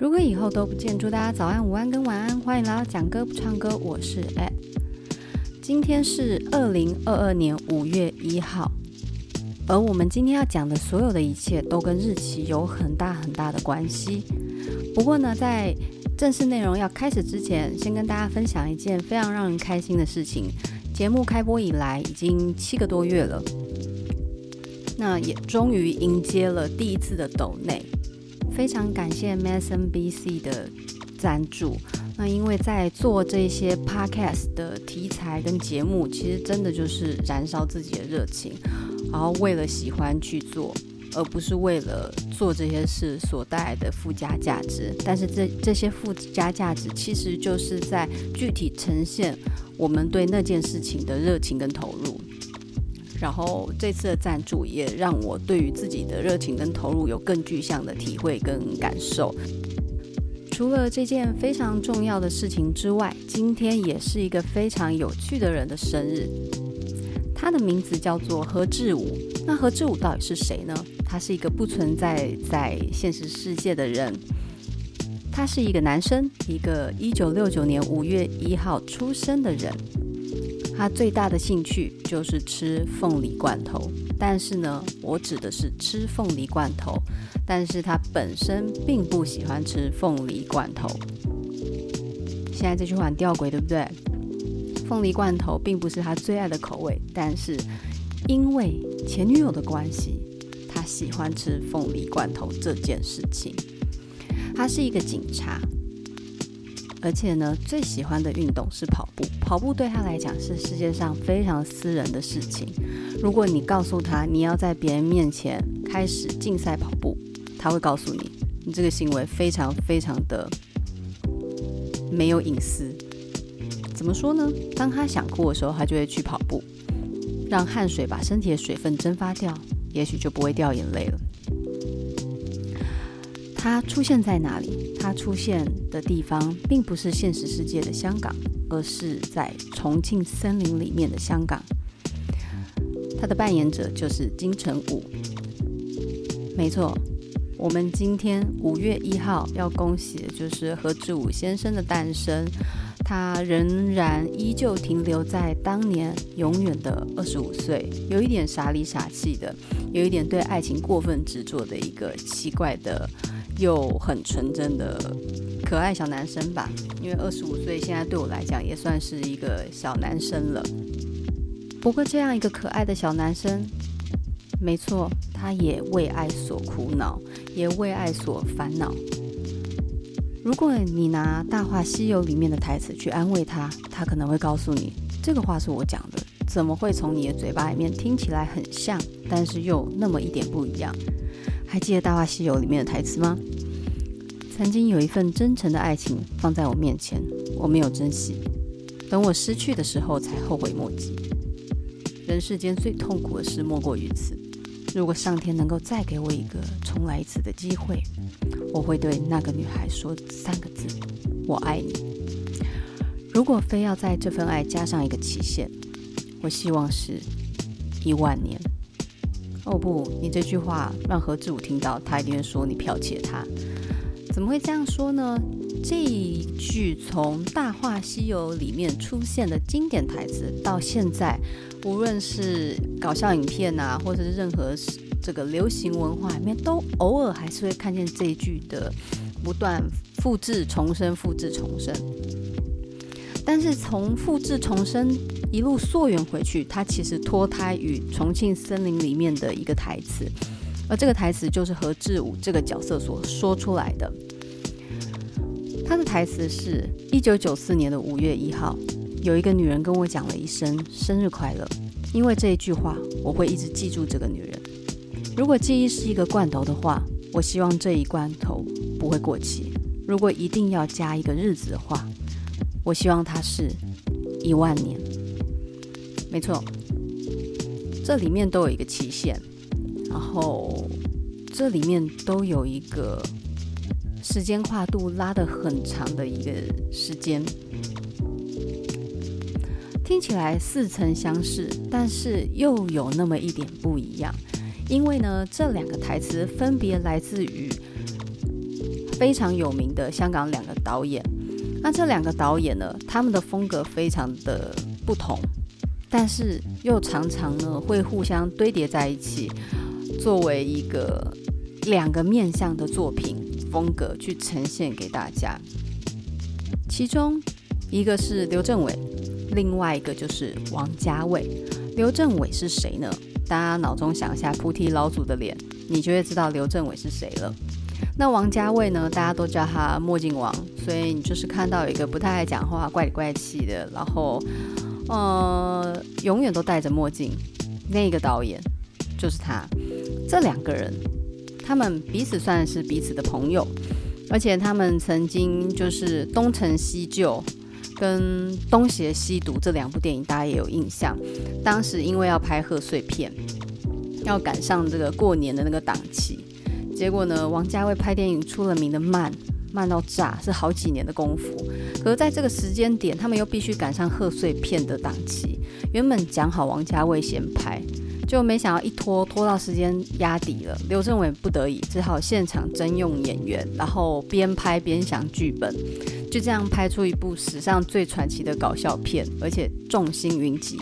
如果以后都不见，祝大家早安、午安跟晚安。欢迎来到讲歌不唱歌，我是 Ed。今天是二零二二年五月一号，而我们今天要讲的所有的一切都跟日期有很大很大的关系。不过呢，在正式内容要开始之前，先跟大家分享一件非常让人开心的事情。节目开播以来已经七个多月了，那也终于迎接了第一次的抖内。非常感谢 MSNBC 的赞助。那因为在做这些 podcast 的题材跟节目，其实真的就是燃烧自己的热情，然后为了喜欢去做，而不是为了做这些事所带来的附加价值。但是这这些附加价值，其实就是在具体呈现我们对那件事情的热情跟投入。然后这次的赞助也让我对于自己的热情跟投入有更具象的体会跟感受。除了这件非常重要的事情之外，今天也是一个非常有趣的人的生日。他的名字叫做何志武。那何志武到底是谁呢？他是一个不存在在现实世界的人。他是一个男生，一个一九六九年五月一号出生的人。他最大的兴趣就是吃凤梨罐头，但是呢，我指的是吃凤梨罐头，但是他本身并不喜欢吃凤梨罐头。现在这句话很吊诡，对不对？凤梨罐头并不是他最爱的口味，但是因为前女友的关系，他喜欢吃凤梨罐头这件事情。他是一个警察。而且呢，最喜欢的运动是跑。跑步对他来讲是世界上非常私人的事情。如果你告诉他你要在别人面前开始竞赛跑步，他会告诉你，你这个行为非常非常的没有隐私。怎么说呢？当他想哭的时候，他就会去跑步，让汗水把身体的水分蒸发掉，也许就不会掉眼泪了。他出现在哪里？他出现的地方并不是现实世界的香港，而是在重庆森林里面的香港。他的扮演者就是金城武。没错，我们今天五月一号要恭喜的就是何志武先生的诞生。他仍然依旧停留在当年永远的二十五岁，有一点傻里傻气的，有一点对爱情过分执着的一个奇怪的。又很纯真的可爱小男生吧，因为二十五岁现在对我来讲也算是一个小男生了。不过这样一个可爱的小男生，没错，他也为爱所苦恼，也为爱所烦恼。如果你拿《大话西游》里面的台词去安慰他，他可能会告诉你，这个话是我讲的，怎么会从你的嘴巴里面听起来很像，但是又那么一点不一样？还记得《大话西游》里面的台词吗？曾经有一份真诚的爱情放在我面前，我没有珍惜，等我失去的时候才后悔莫及。人世间最痛苦的事莫过于此。如果上天能够再给我一个重来一次的机会，我会对那个女孩说三个字：我爱你。如果非要在这份爱加上一个期限，我希望是一万年。哦不，你这句话让何志武听到，他一定会说你剽窃他。怎么会这样说呢？这一句从《大话西游》里面出现的经典台词，到现在，无论是搞笑影片啊，或者是任何这个流行文化里面，都偶尔还是会看见这一句的不断复制重生、复制重生。但是从复制重生一路溯源回去，它其实脱胎于重庆森林里面的一个台词，而这个台词就是何志武这个角色所说出来的。他的台词是：一九九四年的五月一号，有一个女人跟我讲了一声生日快乐，因为这一句话，我会一直记住这个女人。如果记忆是一个罐头的话，我希望这一罐头不会过期。如果一定要加一个日子的话，我希望它是一万年，没错，这里面都有一个期限，然后这里面都有一个时间跨度拉得很长的一个时间，听起来似曾相识，但是又有那么一点不一样，因为呢，这两个台词分别来自于非常有名的香港两个导演。那这两个导演呢，他们的风格非常的不同，但是又常常呢会互相堆叠在一起，作为一个两个面向的作品风格去呈现给大家。其中一个是刘镇伟，另外一个就是王家卫。刘镇伟是谁呢？大家脑中想一下菩提老祖的脸，你就会知道刘镇伟是谁了。那王家卫呢？大家都叫他墨镜王，所以你就是看到有一个不太爱讲话、怪里怪气的，然后呃，永远都戴着墨镜那个导演就是他。这两个人，他们彼此算是彼此的朋友，而且他们曾经就是《东成西就》跟《东邪西毒》这两部电影，大家也有印象。当时因为要拍贺岁片，要赶上这个过年的那个档期。结果呢，王家卫拍电影出了名的慢，慢到炸，是好几年的功夫。可是在这个时间点，他们又必须赶上贺岁片的档期。原本讲好王家卫先拍，就没想到一拖拖到时间压底了。刘镇伟不得已只好现场征用演员，然后边拍边想剧本，就这样拍出一部史上最传奇的搞笑片，而且众星云集。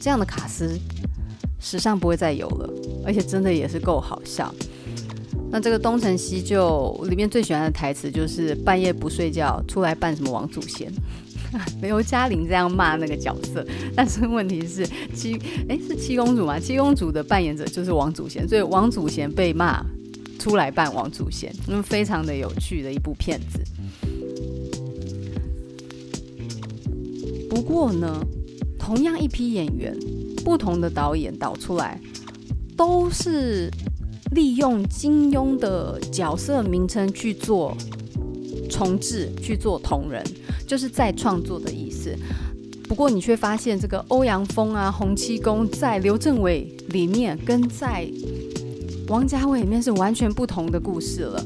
这样的卡司，史上不会再有了，而且真的也是够好笑。那这个《东成西就》里面最喜欢的台词就是半夜不睡觉出来扮什么王祖贤，刘嘉玲这样骂那个角色。但是问题是七哎是七公主吗？七公主的扮演者就是王祖贤，所以王祖贤被骂出来扮王祖贤，那么非常的有趣的一部片子。不过呢，同样一批演员，不同的导演导出来都是。利用金庸的角色名称去做重置，去做同人，就是再创作的意思。不过你却发现，这个欧阳锋啊、洪七公在刘镇伟里面，跟在王家卫里面是完全不同的故事了。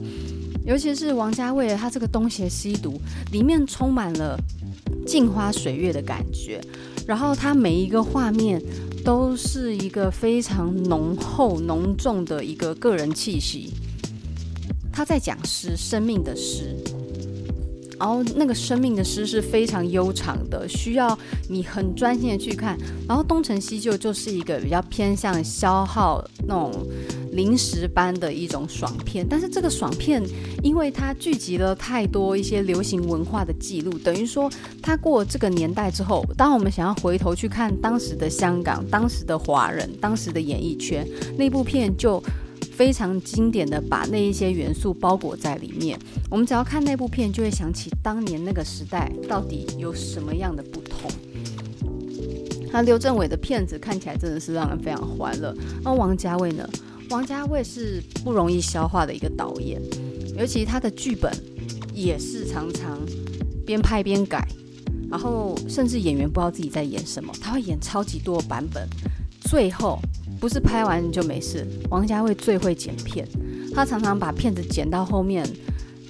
尤其是王家卫，他这个《东邪西毒》里面充满了镜花水月的感觉，然后他每一个画面。都是一个非常浓厚、浓重的一个个人气息。他在讲诗，生命的诗，然后那个生命的诗是非常悠长的，需要你很专心的去看。然后东成西就就是一个比较偏向消耗那种。临时般的一种爽片，但是这个爽片，因为它聚集了太多一些流行文化的记录，等于说，它过这个年代之后，当我们想要回头去看当时的香港、当时的华人、当时的演艺圈，那部片就非常经典的把那一些元素包裹在里面。我们只要看那部片，就会想起当年那个时代到底有什么样的不同。那刘镇伟的片子看起来真的是让人非常欢乐。那王家卫呢？王家卫是不容易消化的一个导演，尤其他的剧本也是常常边拍边改，然后甚至演员不知道自己在演什么，他会演超级多版本，最后不是拍完就没事。王家卫最会剪片，他常常把片子剪到后面，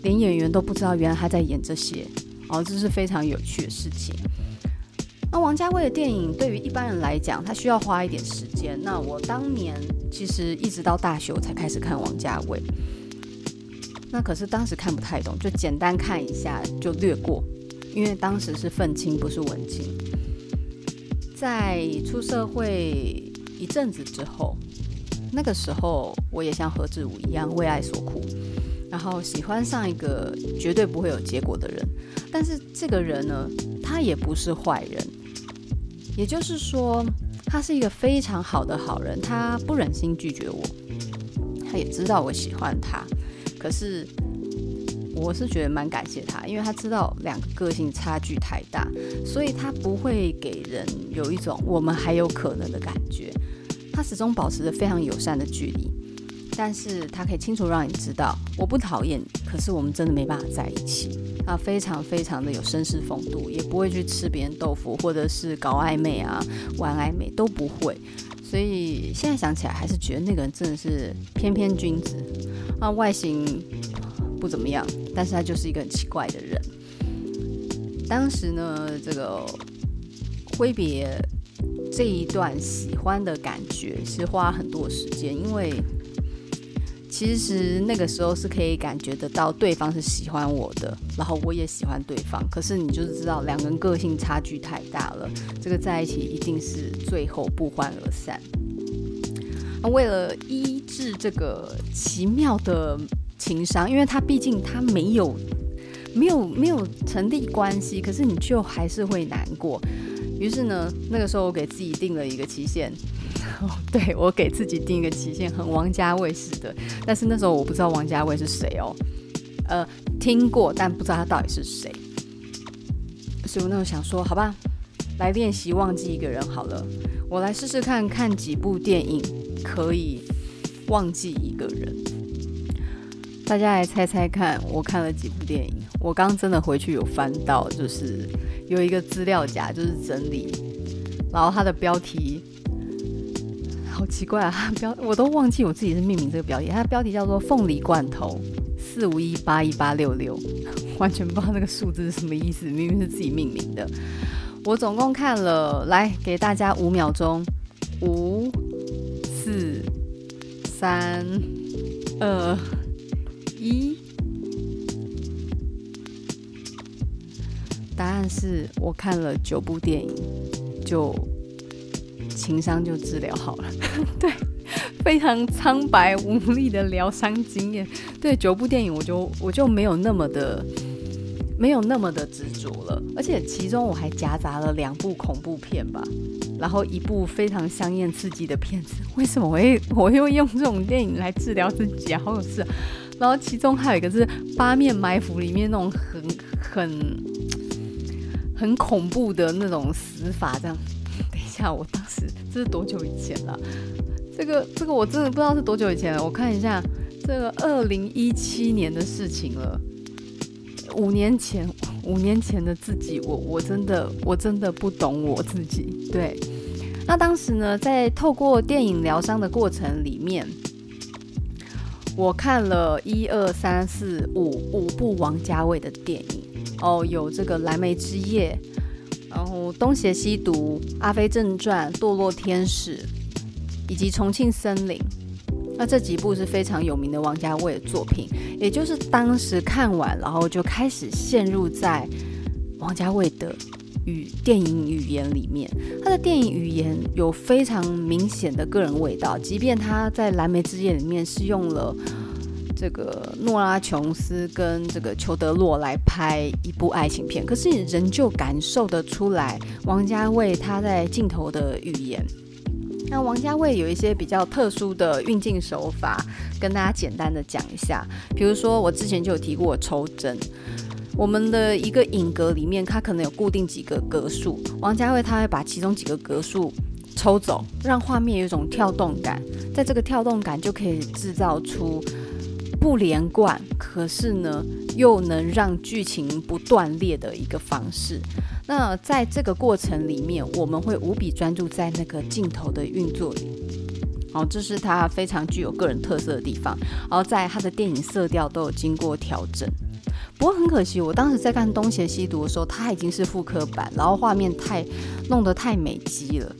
连演员都不知道原来他在演这些，哦，这是非常有趣的事情。那王家卫的电影对于一般人来讲，他需要花一点时间。那我当年其实一直到大学才开始看王家卫，那可是当时看不太懂，就简单看一下就略过，因为当时是愤青，不是文青。在出社会一阵子之后，那个时候我也像何志武一样为爱所苦，然后喜欢上一个绝对不会有结果的人，但是这个人呢，他也不是坏人。也就是说，他是一个非常好的好人，他不忍心拒绝我，他也知道我喜欢他，可是我是觉得蛮感谢他，因为他知道两个个性差距太大，所以他不会给人有一种我们还有可能的感觉，他始终保持着非常友善的距离。但是他可以清楚让你知道，我不讨厌你，可是我们真的没办法在一起。他非常非常的有绅士风度，也不会去吃别人豆腐，或者是搞暧昧啊、玩暧昧都不会。所以现在想起来，还是觉得那个人真的是翩翩君子。啊，外形不怎么样，但是他就是一个很奇怪的人。当时呢，这个挥别这一段喜欢的感觉是花很多时间，因为。其实那个时候是可以感觉得到对方是喜欢我的，然后我也喜欢对方。可是你就是知道两个人个性差距太大了，这个在一起一定是最后不欢而散。那为了医治这个奇妙的情商，因为他毕竟他没有没有没有成立关系，可是你就还是会难过。于是呢，那个时候我给自己定了一个期限。对，我给自己定一个期限，很王家卫似的。但是那时候我不知道王家卫是谁哦，呃，听过，但不知道他到底是谁。所以我那时候想说，好吧，来练习忘记一个人好了。我来试试看看几部电影可以忘记一个人。大家来猜猜看，我看了几部电影？我刚真的回去有翻到，就是有一个资料夹，就是整理，然后它的标题。好奇怪啊！标我都忘记我自己是命名这个标题，它的标题叫做“凤梨罐头四五一八一八六六”，完全不知道那个数字是什么意思，明明是自己命名的。我总共看了，来给大家五秒钟，五、四、三、二、一。答案是我看了九部电影，就。情商就治疗好了，对，非常苍白无力的疗伤经验。对，九部电影我就我就没有那么的没有那么的执着了，而且其中我还夹杂了两部恐怖片吧，然后一部非常香艳刺激的片子。为什么我会我会用这种电影来治疗自己啊？好有事！然后其中还有一个是《八面埋伏》里面那种很很很恐怖的那种死法，这样。等一下，我当时这是多久以前了？这个这个我真的不知道是多久以前了。我看一下，这个二零一七年的事情了，五年前，五年前的自己，我我真的我真的不懂我自己。对，那当时呢，在透过电影疗伤的过程里面，我看了一二三四五五部王家卫的电影哦，有这个《蓝莓之夜》。然后《东邪西毒》《阿飞正传》《堕落天使》以及《重庆森林》，那这几部是非常有名的王家卫的作品。也就是当时看完，然后就开始陷入在王家卫的语电影语言里面。他的电影语言有非常明显的个人味道，即便他在《蓝莓之夜》里面是用了。这个诺拉琼斯跟这个裘德洛来拍一部爱情片，可是你仍旧感受得出来王家卫他在镜头的语言。那王家卫有一些比较特殊的运镜手法，跟大家简单的讲一下。比如说我之前就有提过抽帧，我们的一个影格里面，它可能有固定几个格数，王家卫他会把其中几个格数抽走，让画面有一种跳动感，在这个跳动感就可以制造出。不连贯，可是呢，又能让剧情不断裂的一个方式。那在这个过程里面，我们会无比专注在那个镜头的运作里。好，这是他非常具有个人特色的地方。然后在他的电影色调都有经过调整。不过很可惜，我当时在看《东邪西毒》的时候，它已经是复刻版，然后画面太弄得太美肌了。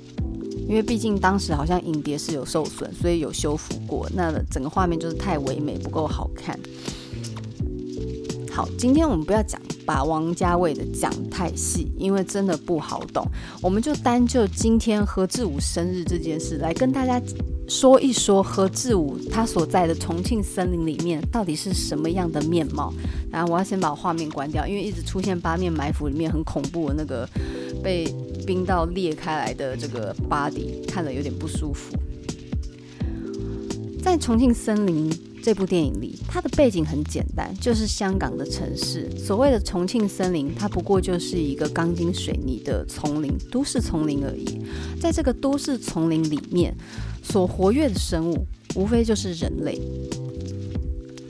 因为毕竟当时好像影碟是有受损，所以有修复过。那整个画面就是太唯美，不够好看。好，今天我们不要讲把王家卫的讲太细，因为真的不好懂。我们就单就今天何志武生日这件事来跟大家说一说何志武他所在的重庆森林里面到底是什么样的面貌。然后我要先把画面关掉，因为一直出现八面埋伏里面很恐怖的那个被。冰到裂开来的这个 body 看了有点不舒服。在《重庆森林》这部电影里，它的背景很简单，就是香港的城市。所谓的重庆森林，它不过就是一个钢筋水泥的丛林，都市丛林而已。在这个都市丛林里面，所活跃的生物，无非就是人类。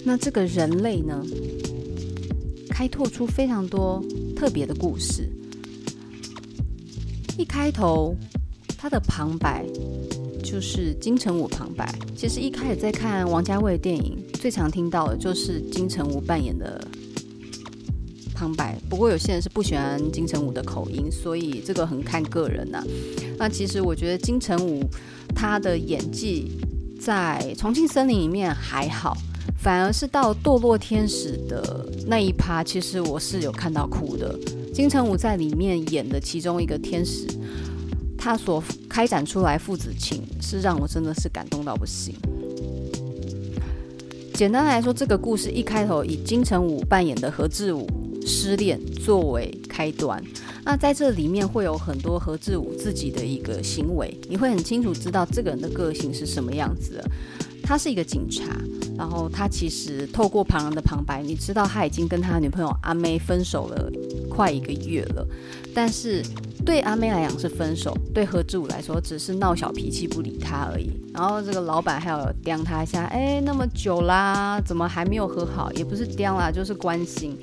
那这个人类呢，开拓出非常多特别的故事。一开头，他的旁白就是金城武旁白。其实一开始在看王家卫的电影，最常听到的就是金城武扮演的旁白。不过有些人是不喜欢金城武的口音，所以这个很看个人呐、那其实我觉得金城武他的演技在重庆森林里面还好，反而是到堕落天使的那一趴，其实我是有看到哭的。金城武在里面演的其中一个天使，他所开展出来父子情，是让我真的是感动到不行。简单来说，这个故事一开头以金城武扮演的何志武失恋作为开端。那在这里面会有很多何志武自己的一个行为，你会很清楚知道这个人的个性是什么样子的。他是一个警察，然后他其实透过旁人的旁白，你知道他已经跟他女朋友阿妹分手了快一个月了。但是对阿妹来讲是分手，对何志武来说只是闹小脾气不理他而已。然后这个老板还有刁他一下，哎，那么久啦，怎么还没有和好？也不是刁啦，就是关心。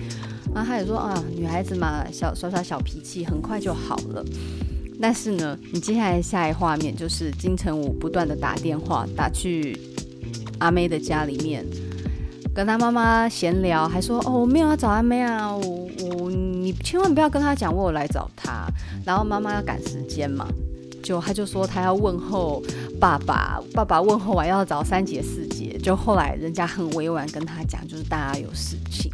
然后他也说啊，女孩子嘛，小耍耍小脾气，很快就好了。但是呢，你接下来下一画面就是金城武不断的打电话打去阿妹的家里面，跟他妈妈闲聊，还说哦，我没有要找阿妹啊，我我你千万不要跟他讲我有来找他。然后妈妈要赶时间嘛，就他就说他要问候爸爸，爸爸问候完要找三姐四姐。就后来人家很委婉跟他讲，就是大家有事情。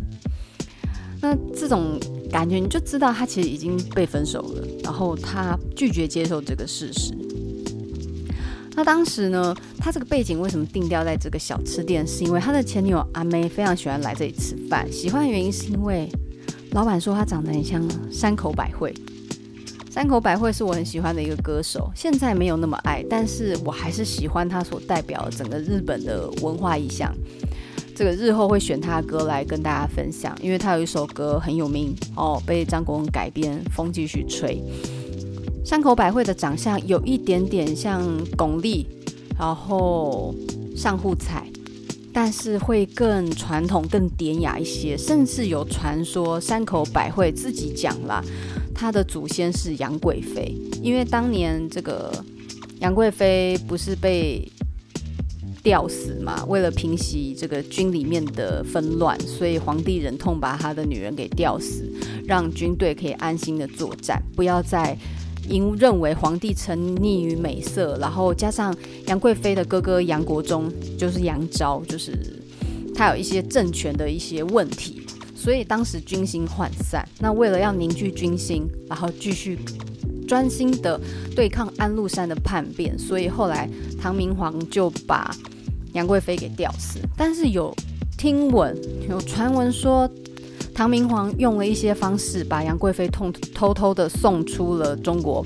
那这种感觉你就知道他其实已经被分手了，然后他拒绝接受这个事实。那当时呢，他这个背景为什么定调在这个小吃店？是因为他的前女友阿妹非常喜欢来这里吃饭，喜欢的原因是因为老板说他长得很像山口百惠。山口百惠是我很喜欢的一个歌手，现在没有那么爱，但是我还是喜欢他所代表整个日本的文化意象。这个日后会选他的歌来跟大家分享，因为他有一首歌很有名哦，被张国荣改编《风继续吹》。山口百惠的长相有一点点像巩俐，然后上户彩，但是会更传统、更典雅一些，甚至有传说山口百惠自己讲了，他的祖先是杨贵妃，因为当年这个杨贵妃不是被。吊死嘛？为了平息这个军里面的纷乱，所以皇帝忍痛把他的女人给吊死，让军队可以安心的作战，不要再因认为皇帝沉溺于美色，然后加上杨贵妃的哥哥杨国忠就是杨昭，就是他有一些政权的一些问题，所以当时军心涣散。那为了要凝聚军心，然后继续专心的对抗安禄山的叛变，所以后来唐明皇就把。杨贵妃给吊死，但是有听闻、有传闻说，唐明皇用了一些方式把杨贵妃偷偷偷的送出了中国，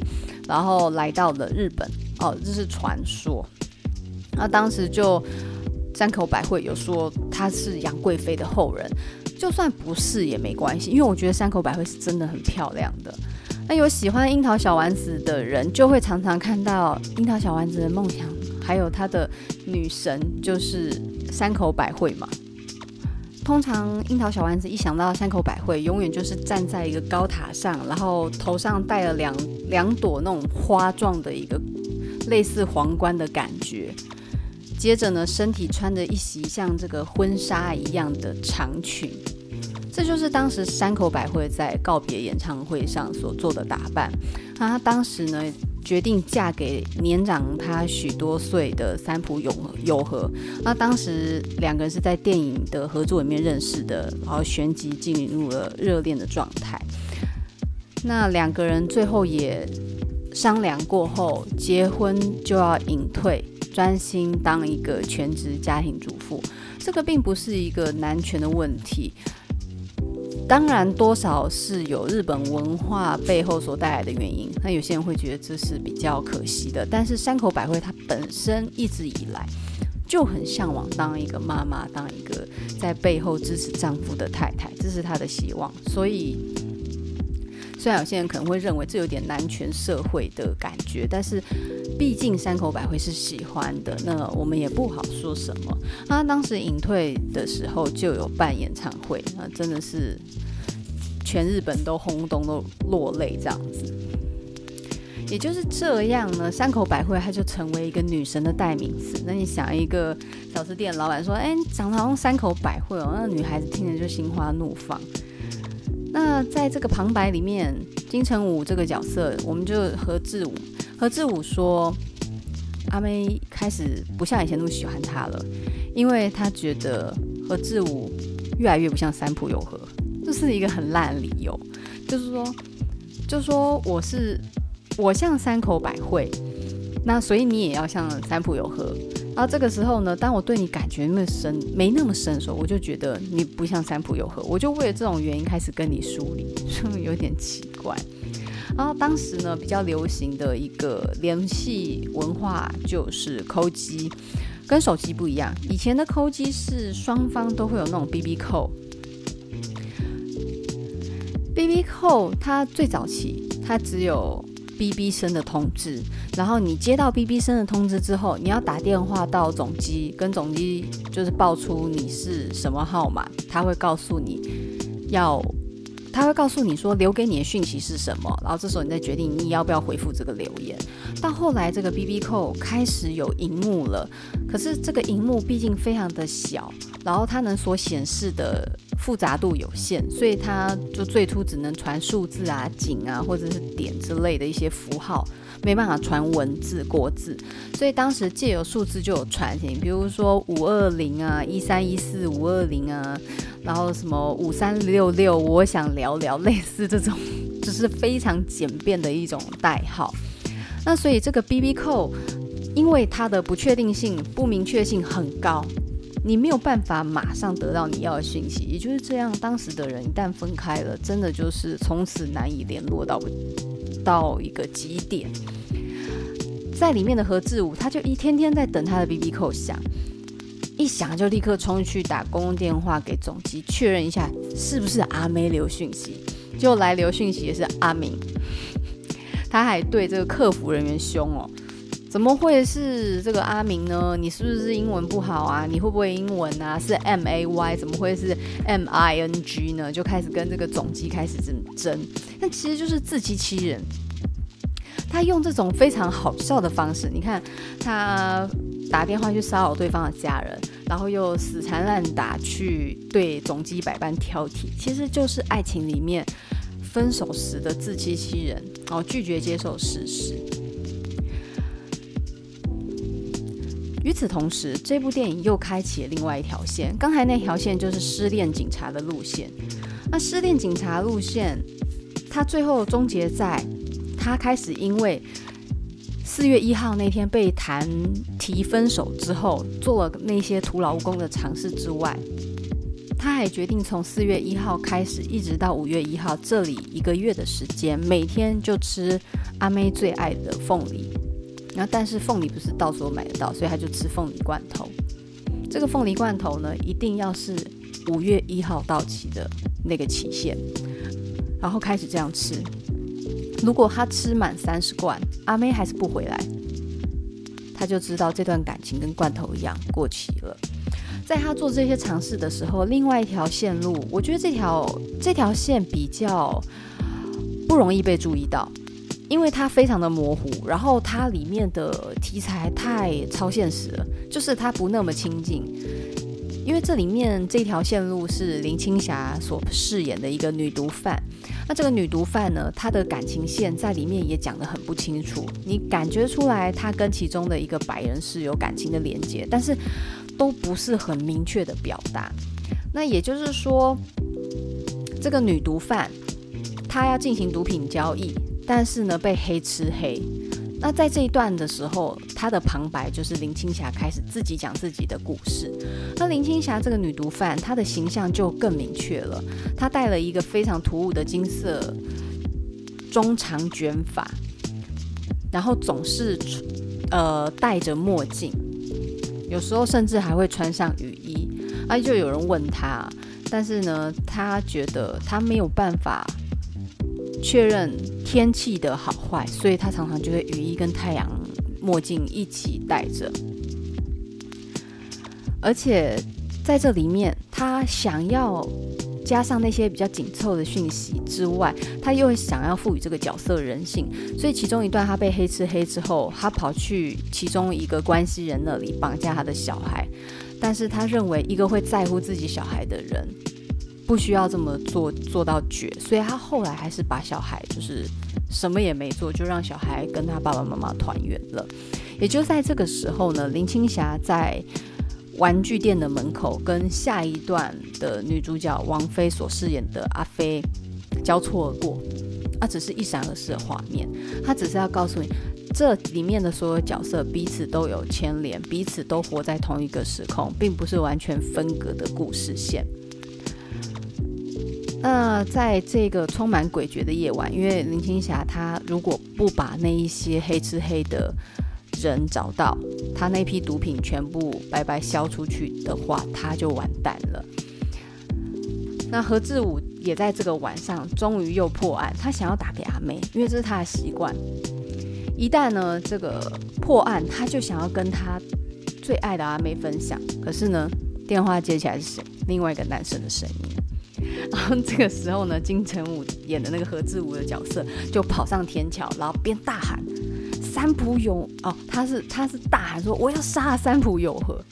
然后来到了日本。哦，这是传说。那当时就山口百惠有说她是杨贵妃的后人，就算不是也没关系，因为我觉得山口百惠是真的很漂亮的。那有喜欢樱桃小丸子的人，就会常常看到樱桃小丸子的梦想。还有他的女神就是山口百惠嘛。通常樱桃小丸子一想到山口百惠，永远就是站在一个高塔上，然后头上戴了两两朵那种花状的一个类似皇冠的感觉。接着呢，身体穿着一袭像这个婚纱一样的长裙，这就是当时山口百惠在告别演唱会上所做的打扮。那她当时呢，决定嫁给年长她许多岁的三浦友友和。那当时两个人是在电影的合作里面认识的，然后旋即进入了热恋的状态。那两个人最后也商量过后，结婚就要隐退，专心当一个全职家庭主妇。这个并不是一个男权的问题。当然，多少是有日本文化背后所带来的原因。那有些人会觉得这是比较可惜的。但是山口百惠她本身一直以来就很向往当一个妈妈，当一个在背后支持丈夫的太太，这是她的希望。所以，虽然有些人可能会认为这有点男权社会的感觉，但是毕竟山口百惠是喜欢的，那我们也不好说什么。她当时隐退的时候就有办演唱会，那真的是。全日本都轰动，都落泪这样子，也就是这样呢。山口百惠她就成为一个女神的代名词。那你想，一个小吃店老板说：“哎，长得好像山口百惠哦。”那女孩子听着就心花怒放。那在这个旁白里面，金城武这个角色，我们就何志武。何志武说：“阿妹开始不像以前那么喜欢他了，因为他觉得何志武越来越不像三浦友和，这是一个很烂理由，就是说，就说我是我像山口百惠，那所以你也要像三浦友和。然后这个时候呢，当我对你感觉那么深，没那么深的时候，我就觉得你不像三浦友和，我就为了这种原因开始跟你疏离，是不是有点奇怪？然后当时呢，比较流行的一个联系文化就是抠机，跟手机不一样。以前的抠机是双方都会有那种 BB 扣，BB 扣它最早期它只有。B B 声的通知，然后你接到 B B 声的通知之后，你要打电话到总机，跟总机就是报出你是什么号码，他会告诉你要，他会告诉你说留给你的讯息是什么，然后这时候你再决定你要不要回复这个留言。到后来这个 B B 扣开始有荧幕了，可是这个荧幕毕竟非常的小，然后它能所显示的。复杂度有限，所以它就最初只能传数字啊、井啊，或者是点之类的一些符号，没办法传文字、国字。所以当时借由数字就有传情，比如说五二零啊、一三一四五二零啊，然后什么五三六六，我想聊聊，类似这种，就是非常简便的一种代号。那所以这个 B B 扣因为它的不确定性、不明确性很高。你没有办法马上得到你要的讯息，也就是这样。当时的人一旦分开了，真的就是从此难以联络到到一个极点。在里面的何志武，他就一天天在等他的 BB 扣响，一响就立刻冲去打公共电话给总机确认一下是不是阿妹留讯息，就来留讯息的是阿明，他还对这个客服人员凶哦。怎么会是这个阿明呢？你是不是英文不好啊？你会不会英文啊？是 M A Y，怎么会是 M I N G 呢？就开始跟这个总机开始争争，那其实就是自欺欺人。他用这种非常好笑的方式，你看他打电话去骚扰对方的家人，然后又死缠烂打去对总机百般挑剔，其实就是爱情里面分手时的自欺欺人，然后拒绝接受事实。与此同时，这部电影又开启了另外一条线。刚才那条线就是失恋警察的路线。那失恋警察路线，他最后终结在他开始因为四月一号那天被谈提分手之后，做了那些徒劳无功的尝试之外，他还决定从四月一号开始，一直到五月一号这里一个月的时间，每天就吃阿妹最爱的凤梨。然后，但是凤梨不是到处都买得到，所以他就吃凤梨罐头。这个凤梨罐头呢，一定要是五月一号到期的那个期限，然后开始这样吃。如果他吃满三十罐，阿妹还是不回来，他就知道这段感情跟罐头一样过期了。在他做这些尝试的时候，另外一条线路，我觉得这条这条线比较不容易被注意到。因为它非常的模糊，然后它里面的题材太超现实了，就是它不那么亲近。因为这里面这条线路是林青霞所饰演的一个女毒贩，那这个女毒贩呢，她的感情线在里面也讲得很不清楚，你感觉出来她跟其中的一个白人是有感情的连接，但是都不是很明确的表达。那也就是说，这个女毒贩她要进行毒品交易。但是呢，被黑吃黑。那在这一段的时候，他的旁白就是林青霞开始自己讲自己的故事。那林青霞这个女毒贩，她的形象就更明确了。她戴了一个非常突兀的金色中长卷发，然后总是呃戴着墨镜，有时候甚至还会穿上雨衣。啊，就有人问她，但是呢，她觉得她没有办法。确认天气的好坏，所以他常常就会雨衣跟太阳墨镜一起戴着。而且在这里面，他想要加上那些比较紧凑的讯息之外，他又想要赋予这个角色人性。所以其中一段，他被黑吃黑之后，他跑去其中一个关系人那里绑架他的小孩，但是他认为一个会在乎自己小孩的人。不需要这么做做到绝，所以他后来还是把小孩就是什么也没做，就让小孩跟他爸爸妈妈团圆了。也就在这个时候呢，林青霞在玩具店的门口跟下一段的女主角王菲所饰演的阿飞交错而过，啊，只是一闪而逝的画面，她只是要告诉你。这里面的所有角色彼此都有牵连，彼此都活在同一个时空，并不是完全分隔的故事线。那在这个充满诡谲的夜晚，因为林青霞她如果不把那一些黑吃黑的人找到，她那批毒品全部白白销出去的话，她就完蛋了。那何志武也在这个晚上终于又破案，他想要打给阿妹，因为这是他的习惯。一旦呢，这个破案，他就想要跟他最爱的阿妹分享。可是呢，电话接起来是谁？另外一个男生的声音。然后这个时候呢，金城武演的那个何志武的角色就跑上天桥，然后边大喊“三浦友”哦，他是他是大喊说“我要杀三浦友和”，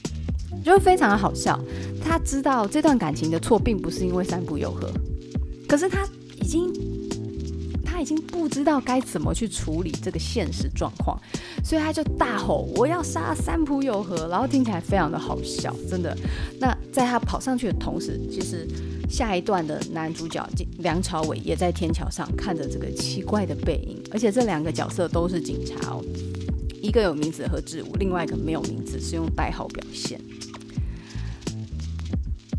就非常的好笑。他知道这段感情的错并不是因为三浦友和，可是他已经。他已经不知道该怎么去处理这个现实状况，所以他就大吼：“我要杀三浦友和！”然后听起来非常的好笑，真的。那在他跑上去的同时，其实下一段的男主角梁朝伟也在天桥上看着这个奇怪的背影，而且这两个角色都是警察哦，一个有名字何志武，另外一个没有名字，是用代号表现。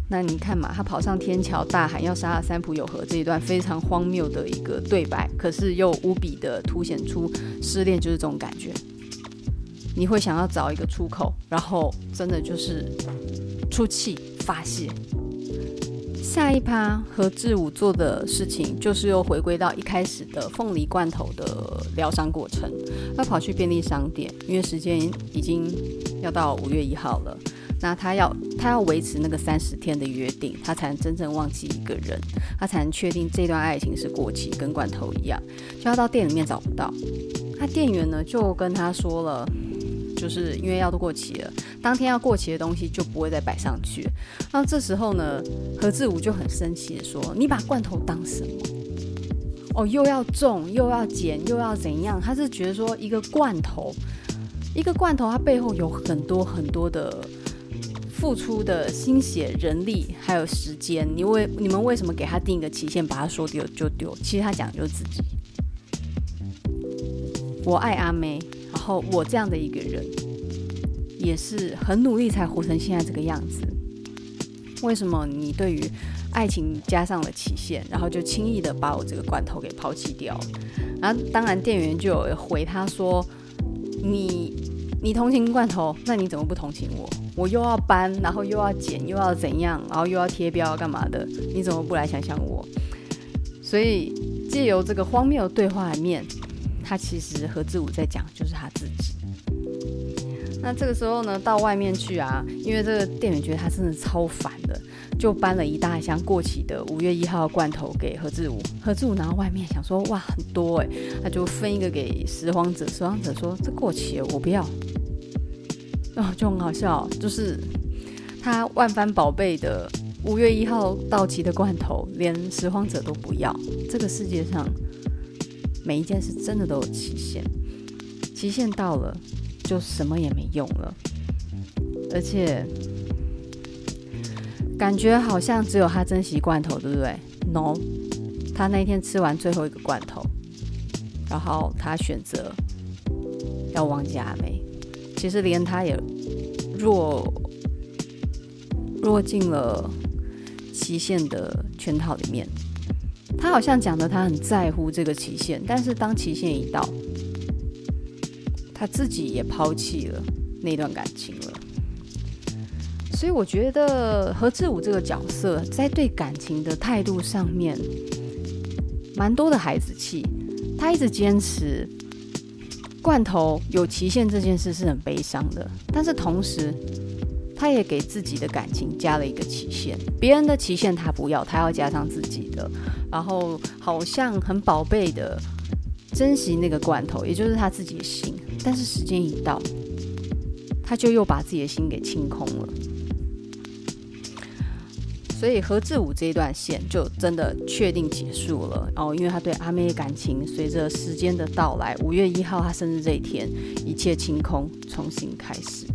那你看嘛，他跑上天桥大喊要杀了三浦友和这一段非常荒谬的一个对白，可是又无比的凸显出失恋就是这种感觉。你会想要找一个出口，然后真的就是出气发泄。下一趴何志武做的事情就是又回归到一开始的凤梨罐头的疗伤过程。他跑去便利商店，因为时间已经要到五月一号了。那他要他要维持那个三十天的约定，他才能真正忘记一个人，他才能确定这段爱情是过期，跟罐头一样。就要到店里面找不到，那店员呢就跟他说了，就是因为要都过期了，当天要过期的东西就不会再摆上去。那这时候呢，何志武就很生气的说：“你把罐头当什么？哦，又要种，又要捡，又要怎样？他是觉得说一个罐头，一个罐头，它背后有很多很多的。”付出的心血、人力还有时间，你为你们为什么给他定一个期限，把他说丢就丢？其实他讲的就是自己。我爱阿妹，后我这样的一个人，也是很努力才活成现在这个样子。为什么你对于爱情加上了期限，然后就轻易的把我这个罐头给抛弃掉？然后当然店员就有回他说：“你你同情罐头，那你怎么不同情我？”我又要搬，然后又要剪，又要怎样，然后又要贴标，干嘛的？你怎么不来想想我？所以借由这个荒谬的对话面，他其实何志武在讲就是他自己。那这个时候呢，到外面去啊，因为这个店员觉得他真的超烦的，就搬了一大箱过期的五月一号罐头给何志武。何志武拿到外面想说，哇，很多哎，他就分一个给拾荒者，拾荒者说这过期了，我不要。哦，就很好笑，就是他万番宝贝的五月一号到期的罐头，连拾荒者都不要。这个世界上每一件事真的都有期限，期限到了就什么也没用了。而且感觉好像只有他珍惜罐头，对不对？No，他那天吃完最后一个罐头，然后他选择要忘记阿妹。其实连他也落落进了期限的圈套里面。他好像讲的他很在乎这个期限，但是当期限一到，他自己也抛弃了那段感情了。所以我觉得何志武这个角色在对感情的态度上面，蛮多的孩子气。他一直坚持。罐头有期限这件事是很悲伤的，但是同时，他也给自己的感情加了一个期限。别人的期限他不要，他要加上自己的，然后好像很宝贝的珍惜那个罐头，也就是他自己的心。但是时间一到，他就又把自己的心给清空了。所以何志武这一段线就真的确定结束了哦，因为他对阿妹的感情随着时间的到来，五月一号他生日这一天，一切清空，重新开始。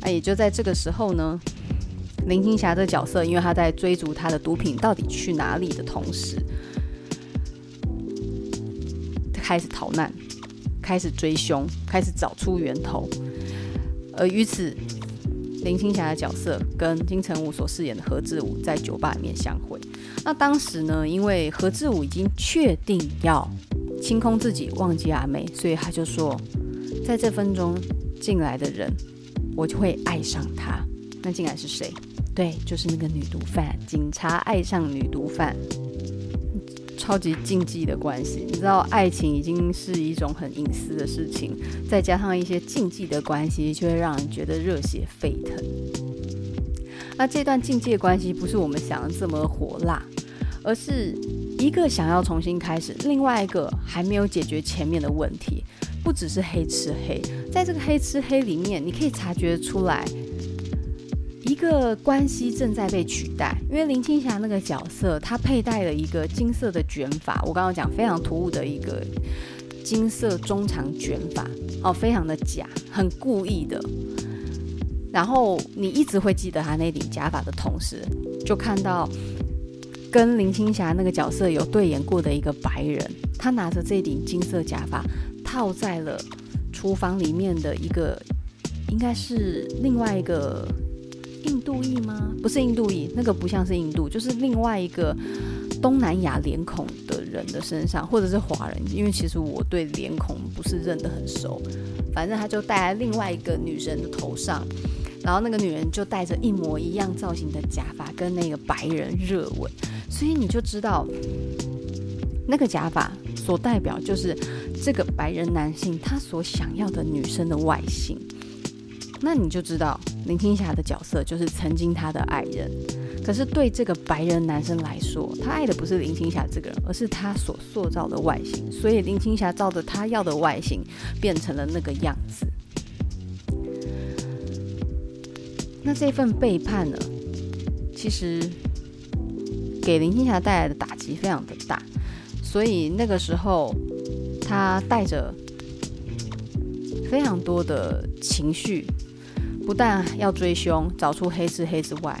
那也就在这个时候呢，林青霞这角色，因为他在追逐他的毒品到底去哪里的同时，开始逃难，开始追凶，开始找出源头。而于此。林青霞的角色跟金城武所饰演的何志武在酒吧里面相会。那当时呢，因为何志武已经确定要清空自己，忘记阿妹，所以他就说，在这分钟进来的人，我就会爱上他。那竟然是谁？对，就是那个女毒贩。警察爱上女毒贩。超级禁忌的关系，你知道，爱情已经是一种很隐私的事情，再加上一些禁忌的关系，就会让人觉得热血沸腾。那这段禁忌的关系不是我们想的这么火辣，而是一个想要重新开始，另外一个还没有解决前面的问题，不只是黑吃黑，在这个黑吃黑里面，你可以察觉出来。一个关系正在被取代，因为林青霞那个角色，她佩戴了一个金色的卷发，我刚刚讲非常突兀的一个金色中长卷发，哦，非常的假，很故意的。然后你一直会记得她那顶假发的同时，就看到跟林青霞那个角色有对眼过的一个白人，他拿着这顶金色假发套在了厨房里面的一个，应该是另外一个。印度裔吗？不是印度裔，那个不像是印度，就是另外一个东南亚脸孔的人的身上，或者是华人。因为其实我对脸孔不是认得很熟，反正他就戴在另外一个女生的头上，然后那个女人就戴着一模一样造型的假发，跟那个白人热吻，所以你就知道那个假发所代表就是这个白人男性他所想要的女生的外形。那你就知道林青霞的角色就是曾经他的爱人，可是对这个白人男生来说，他爱的不是林青霞这个人，而是他所塑造的外形。所以林青霞照着他要的外形变成了那个样子。那这份背叛呢，其实给林青霞带来的打击非常的大，所以那个时候他带着非常多的情绪。不但要追凶，找出黑吃黑之外，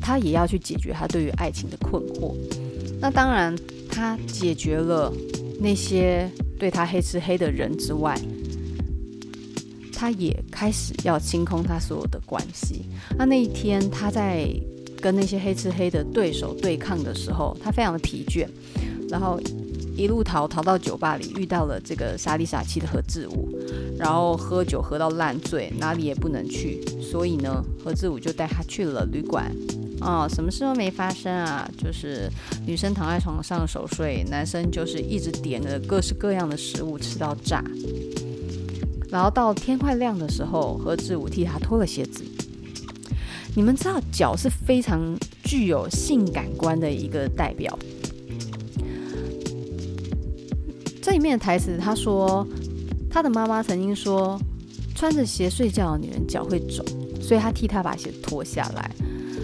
他也要去解决他对于爱情的困惑。那当然，他解决了那些对他黑吃黑的人之外，他也开始要清空他所有的关系。那那一天，他在跟那些黑吃黑的对手对抗的时候，他非常的疲倦，然后一路逃逃到酒吧里，遇到了这个傻里傻气的何志武。然后喝酒喝到烂醉，哪里也不能去，所以呢，何志武就带他去了旅馆。哦，什么事都没发生啊，就是女生躺在床上熟睡，男生就是一直点着各式各样的食物吃到炸。然后到天快亮的时候，何志武替他脱了鞋子。你们知道，脚是非常具有性感官的一个代表。这里面的台词他说。他的妈妈曾经说，穿着鞋睡觉的女人脚会肿，所以他替她把鞋脱下来。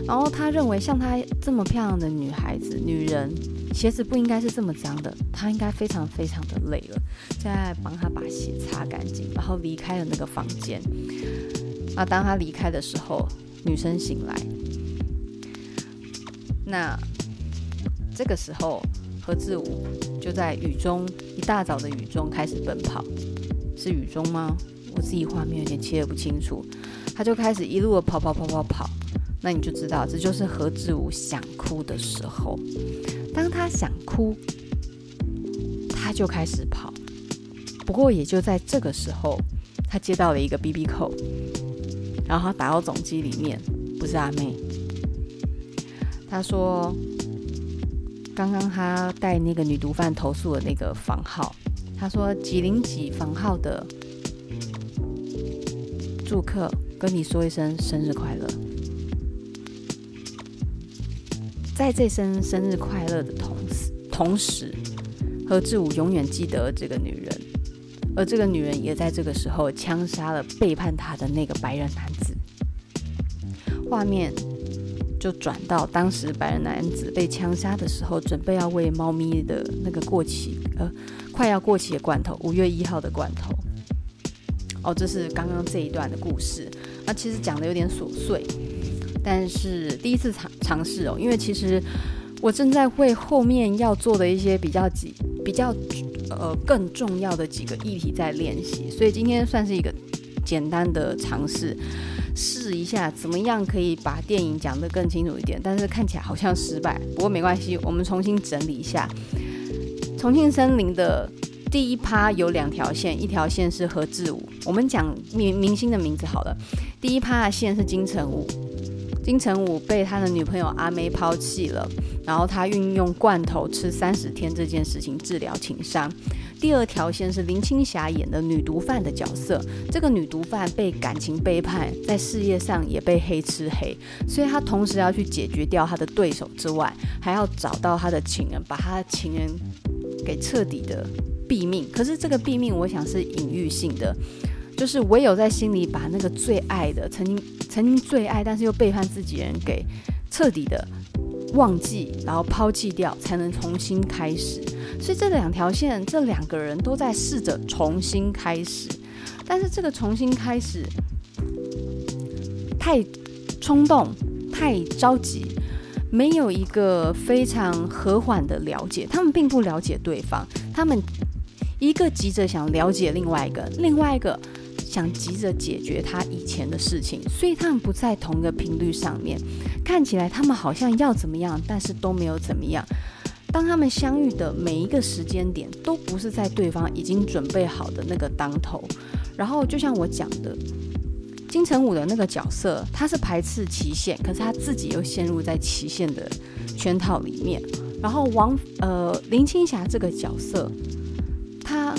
然后他认为，像她这么漂亮的女孩子、女人，鞋子不应该是这么脏的。她应该非常非常的累了，现在帮她把鞋擦干净，然后离开了那个房间。啊，当他离开的时候，女生醒来。那这个时候，何志武就在雨中，一大早的雨中开始奔跑。是雨中吗？我自己画面有点切得不清楚。他就开始一路的跑跑跑跑跑，那你就知道这就是何志武想哭的时候。当他想哭，他就开始跑。不过也就在这个时候，他接到了一个 BB call，然后他打到总机里面，不是阿妹。他说，刚刚他带那个女毒贩投诉的那个房号。他说：“几零几房号的住客跟你说一声生日快乐。在这声生日快乐的同时，同时何志武永远记得这个女人，而这个女人也在这个时候枪杀了背叛他的那个白人男子。画面就转到当时白人男子被枪杀的时候，准备要喂猫咪的那个过期呃快要过期的罐头，五月一号的罐头。哦，这是刚刚这一段的故事。那其实讲的有点琐碎，但是第一次尝尝试哦，因为其实我正在为后面要做的一些比较几比较呃更重要的几个议题在练习，所以今天算是一个简单的尝试。试一下怎么样可以把电影讲得更清楚一点，但是看起来好像失败。不过没关系，我们重新整理一下。重庆森林的第一趴有两条线，一条线是何志武，我们讲明明星的名字好了。第一趴的线是金城武，金城武被他的女朋友阿妹抛弃了，然后他运用罐头吃三十天这件事情治疗情伤。第二条线是林青霞演的女毒贩的角色，这个女毒贩被感情背叛，在事业上也被黑吃黑，所以她同时要去解决掉她的对手之外，还要找到她的情人，把她的情人给彻底的毙命。可是这个毙命，我想是隐喻性的，就是唯有在心里把那个最爱的、曾经曾经最爱但是又背叛自己人给彻底的忘记，然后抛弃掉，才能重新开始。所以这两条线，这两个人都在试着重新开始，但是这个重新开始太冲动、太着急，没有一个非常和缓的了解。他们并不了解对方，他们一个急着想了解另外一个，另外一个想急着解决他以前的事情，所以他们不在同一个频率上面。看起来他们好像要怎么样，但是都没有怎么样。当他们相遇的每一个时间点，都不是在对方已经准备好的那个当头。然后，就像我讲的，金城武的那个角色，他是排斥期限，可是他自己又陷入在期限的圈套里面。然后王呃林青霞这个角色，他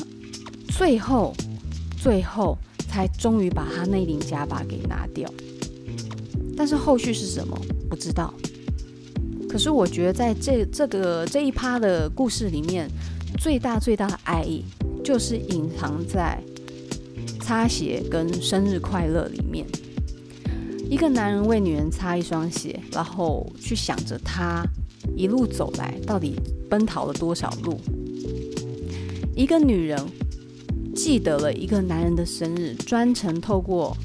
最后最后终于把他那顶假发给拿掉。但是后续是什么？不知道。可是我觉得，在这这个这一趴的故事里面，最大最大的爱意就是隐藏在擦鞋跟生日快乐里面。一个男人为女人擦一双鞋，然后去想着他一路走来到底奔逃了多少路。一个女人记得了一个男人的生日，专程透过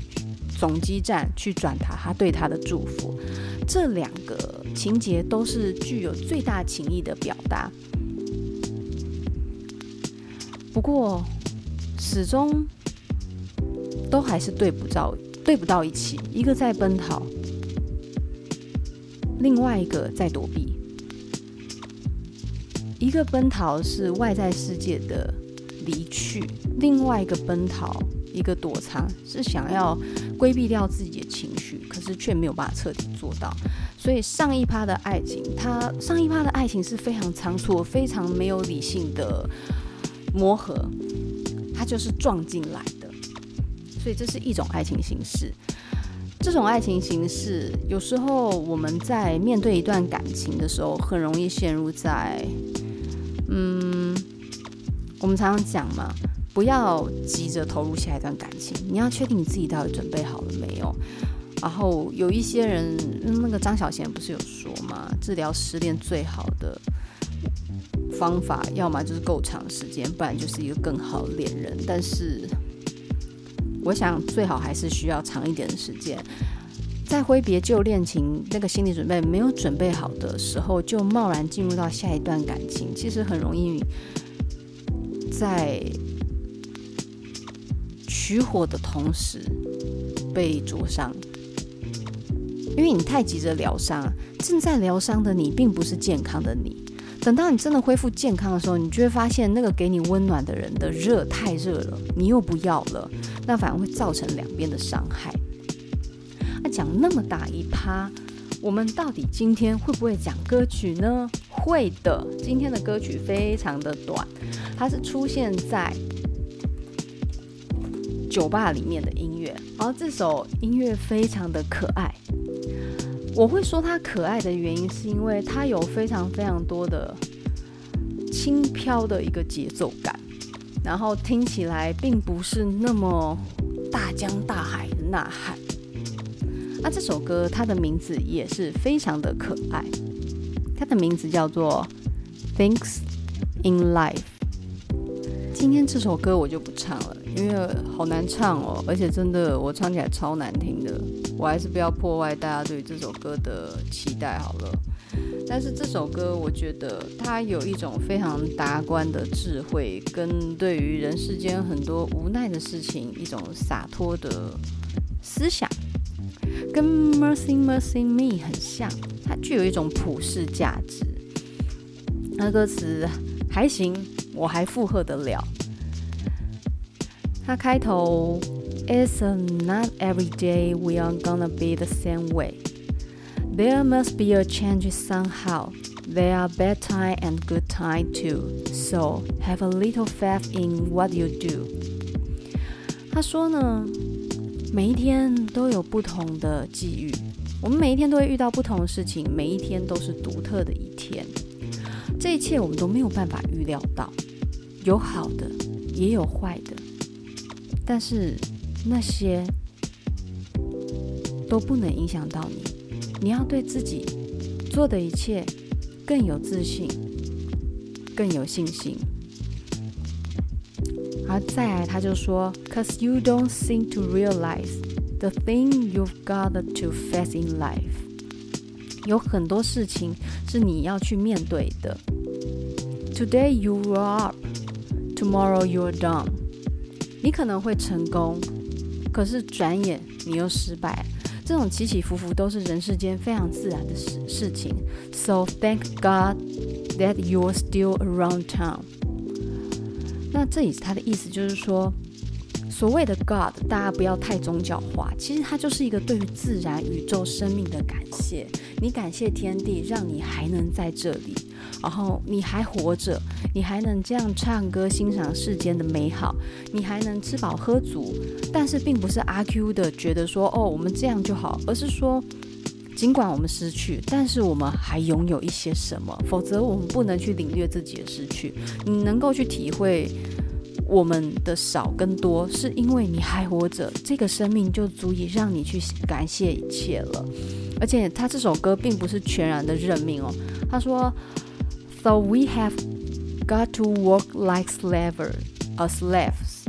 总机站去转达他对他的祝福。这两个。情节都是具有最大情义的表达，不过始终都还是对不到，对不到一起。一个在奔逃，另外一个在躲避。一个奔逃是外在世界的离去，另外一个奔逃，一个躲藏是想要规避掉自己的情绪，可是却没有办法彻底做到。所以上一趴的爱情，它上一趴的爱情是非常仓促、非常没有理性的磨合，它就是撞进来的。所以这是一种爱情形式。这种爱情形式，有时候我们在面对一段感情的时候，很容易陷入在，嗯，我们常常讲嘛，不要急着投入下一段感情，你要确定你自己到底准备好了没有。然后有一些人，那个张小娴不是有说吗？治疗失恋最好的方法，要么就是够长时间，不然就是一个更好的恋人。但是，我想最好还是需要长一点的时间。在挥别旧恋情，那个心理准备没有准备好的时候，就贸然进入到下一段感情，其实很容易在取火的同时被灼伤。因为你太急着疗伤，正在疗伤的你并不是健康的你。等到你真的恢复健康的时候，你就会发现那个给你温暖的人的热太热了，你又不要了，那反而会造成两边的伤害。那讲那么大一趴，我们到底今天会不会讲歌曲呢？会的，今天的歌曲非常的短，它是出现在酒吧里面的音乐，然后这首音乐非常的可爱。我会说它可爱的原因，是因为它有非常非常多的轻飘的一个节奏感，然后听起来并不是那么大江大海的呐喊，那这首歌它的名字也是非常的可爱，它的名字叫做《Things in Life》。今天这首歌我就不唱了，因为好难唱哦，而且真的我唱起来超难听的，我还是不要破坏大家对这首歌的期待好了。但是这首歌我觉得它有一种非常达观的智慧，跟对于人世间很多无奈的事情一种洒脱的思想，跟 Mercy Mercy Me 很像，它具有一种普世价值。那歌词还行。我还附和得了。它开头，It's not every day we are gonna be the same way. There must be a change somehow. There are bad time and good time too. So have a little faith in what you do. 他说呢，每一天都有不同的际遇，我们每一天都会遇到不同的事情，每一天都是独特的一天。这一切我们都没有办法预料到。有好的，也有坏的， 但是那些都不能影响到你。你要对自己做的一切更有自信，更有信心。而再来，他就说：“Cause you don't seem to realize the thing you've got to face in life。”有很多事情是你要去面对的。Today you are up。Tomorrow you are done。你可能会成功，可是转眼你又失败。这种起起伏伏都是人世间非常自然的事事情。So thank God that you're still around town。那这里他的意思就是说，所谓的 God，大家不要太宗教化，其实它就是一个对于自然、宇宙、生命的感谢。你感谢天地，让你还能在这里。然后你还活着，你还能这样唱歌欣赏世间的美好，你还能吃饱喝足，但是并不是阿 Q 的觉得说哦，我们这样就好，而是说，尽管我们失去，但是我们还拥有一些什么，否则我们不能去领略自己的失去。你能够去体会我们的少跟多，是因为你还活着，这个生命就足以让你去感谢一切了。而且他这首歌并不是全然的认命哦，他说。So we have got to work like slavers, or slaves.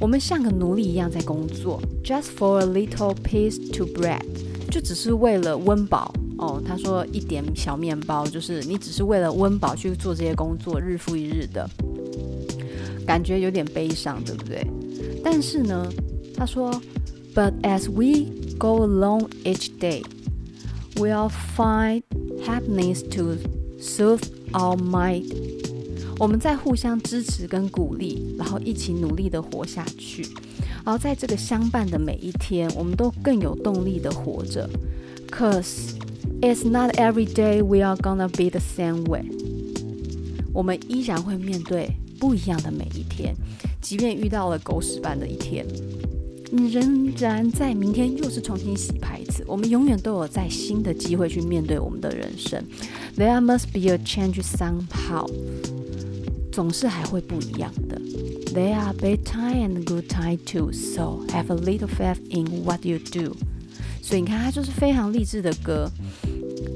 我们像个奴隶一样在工作，just for a little piece to bread，就只是为了温饱哦。他说一点小面包，就是你只是为了温饱去做这些工作，日复一日的，感觉有点悲伤，对不对？但是呢，他说，But as we go along each day, we'll find happiness to soothe All might，我们在互相支持跟鼓励，然后一起努力的活下去。然后在这个相伴的每一天，我们都更有动力的活着。Cause it's not every day we are gonna be the same way。我们依然会面对不一样的每一天，即便遇到了狗屎般的一天。你仍然在明天又是重新洗牌一次。我们永远都有在新的机会去面对我们的人生。There must be a change somehow。总是还会不一样的。There are bad time and good time too. So have a little faith in what you do。所以你看，它就是非常励志的歌。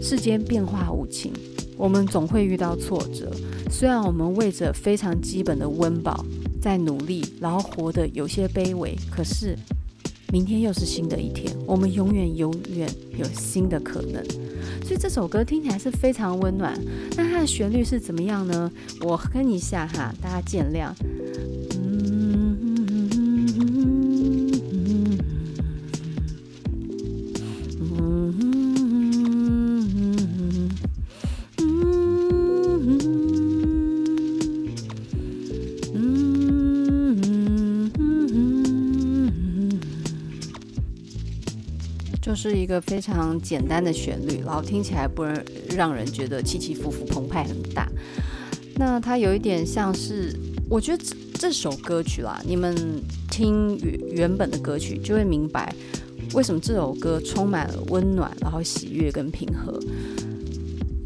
世间变化无情，我们总会遇到挫折。虽然我们为着非常基本的温饱。在努力，然后活得有些卑微，可是明天又是新的一天，我们永远永远有新的可能。所以这首歌听起来是非常温暖。那它的旋律是怎么样呢？我哼一下哈，大家见谅。是一个非常简单的旋律，然后听起来不让人觉得起起伏伏、澎湃很大。那它有一点像是，我觉得这，这首歌曲啦，你们听原原本的歌曲就会明白，为什么这首歌充满了温暖，然后喜悦跟平和。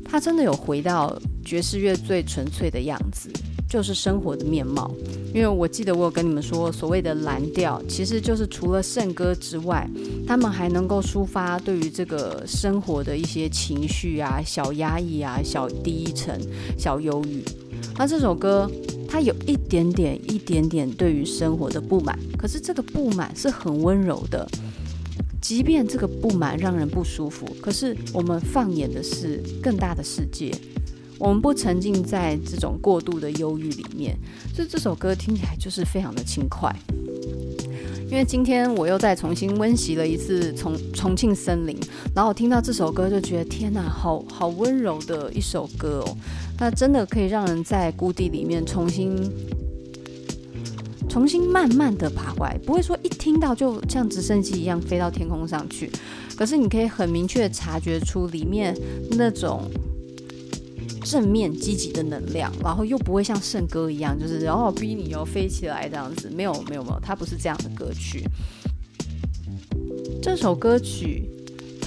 它真的有回到爵士乐最纯粹的样子，就是生活的面貌。因为我记得我有跟你们说，所谓的蓝调，其实就是除了圣歌之外，他们还能够抒发对于这个生活的一些情绪啊、小压抑啊、小低沉、小忧郁。那这首歌，它有一点点、一点点对于生活的不满，可是这个不满是很温柔的。即便这个不满让人不舒服，可是我们放眼的是更大的世界，我们不沉浸在这种过度的忧郁里面，所以这首歌听起来就是非常的轻快。因为今天我又再重新温习了一次《重重庆森林》，然后我听到这首歌就觉得天哪，好好温柔的一首歌哦，那真的可以让人在谷底里面重新。重新慢慢的爬回来，不会说一听到就像直升机一样飞到天空上去，可是你可以很明确察觉出里面那种正面积极的能量，然后又不会像圣歌一样，就是然后逼你要飞起来这样子，没有没有没有，它不是这样的歌曲。这首歌曲。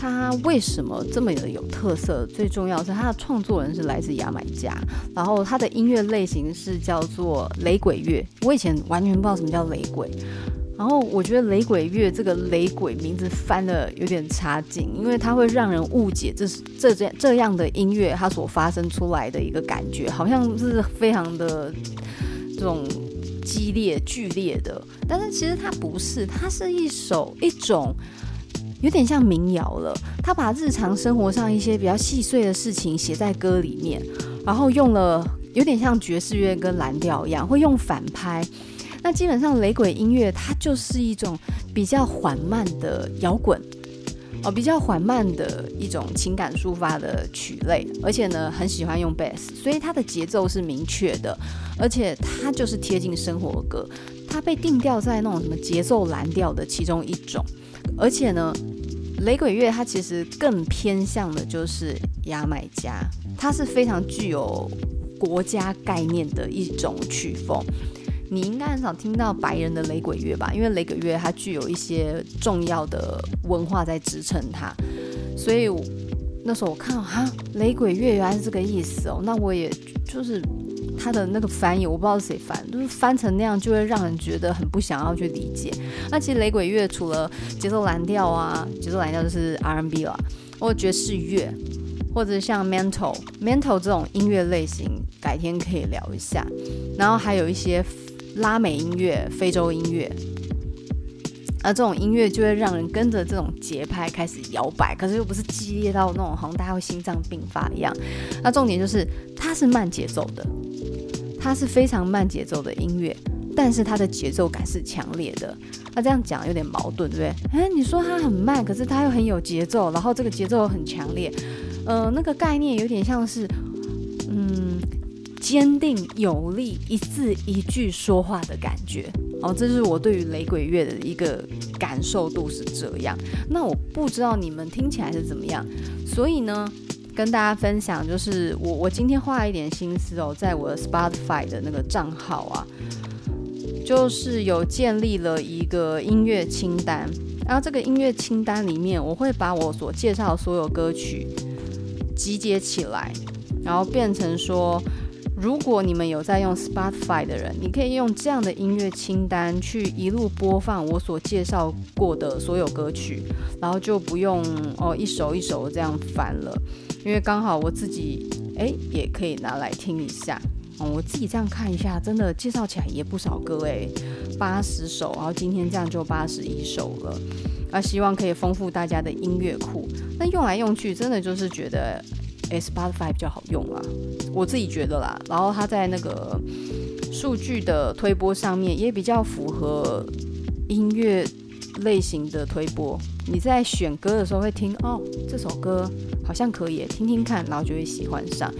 他为什么这么的有特色？最重要是他的创作人是来自牙买加，然后他的音乐类型是叫做雷鬼乐。我以前完全不知道什么叫雷鬼，然后我觉得雷鬼乐这个雷鬼名字翻得有点差劲，因为它会让人误解这是这这这样的音乐它所发生出来的一个感觉，好像是非常的这种激烈剧烈的，但是其实它不是，它是一首一种。有点像民谣了，他把日常生活上一些比较细碎的事情写在歌里面，然后用了有点像爵士乐跟蓝调一样，会用反拍。那基本上雷鬼音乐它就是一种比较缓慢的摇滚，哦，比较缓慢的一种情感抒发的曲类，而且呢很喜欢用贝斯，所以它的节奏是明确的，而且它就是贴近生活歌，它被定调在那种什么节奏蓝调的其中一种。而且呢，雷鬼乐它其实更偏向的就是牙买加，它是非常具有国家概念的一种曲风。你应该很少听到白人的雷鬼乐吧？因为雷鬼乐它具有一些重要的文化在支撑它。所以那时候我看到哈，雷鬼乐原来是这个意思哦，那我也就是。他的那个翻译我不知道是谁翻，就是翻成那样就会让人觉得很不想要去理解。那其实雷鬼乐除了节奏蓝调啊，节奏蓝调就是 R&B 啦，或爵士乐，或者像 Mental Mental 这种音乐类型，改天可以聊一下。然后还有一些拉美音乐、非洲音乐，而这种音乐就会让人跟着这种节拍开始摇摆，可是又不是激烈到那种好像大家会心脏病发一样。那重点就是它是慢节奏的。它是非常慢节奏的音乐，但是它的节奏感是强烈的。那这样讲有点矛盾，对不对？诶，你说它很慢，可是它又很有节奏，然后这个节奏很强烈。呃，那个概念有点像是，嗯，坚定有力，一字一句说话的感觉。哦，这是我对于雷鬼乐的一个感受度是这样。那我不知道你们听起来是怎么样，所以呢，跟大家分享，就是我我今天花了一点心思哦，在我的 Spotify 的那个账号啊，就是有建立了一个音乐清单，然后这个音乐清单里面，我会把我所介绍的所有歌曲集结起来，然后变成说，如果你们有在用 Spotify 的人，你可以用这样的音乐清单去一路播放我所介绍过的所有歌曲，然后就不用哦一首一首这样翻了。因为刚好我自己诶也可以拿来听一下，嗯，我自己这样看一下，真的介绍起来也不少歌诶，八十首，然后今天这样就八十一首了，啊，希望可以丰富大家的音乐库。那用来用去，真的就是觉得 Spotify 比较好用啦，我自己觉得啦。然后它在那个数据的推播上面也比较符合音乐类型的推播。你在选歌的时候会听哦，这首歌。好像可以听听看，然后就会喜欢上。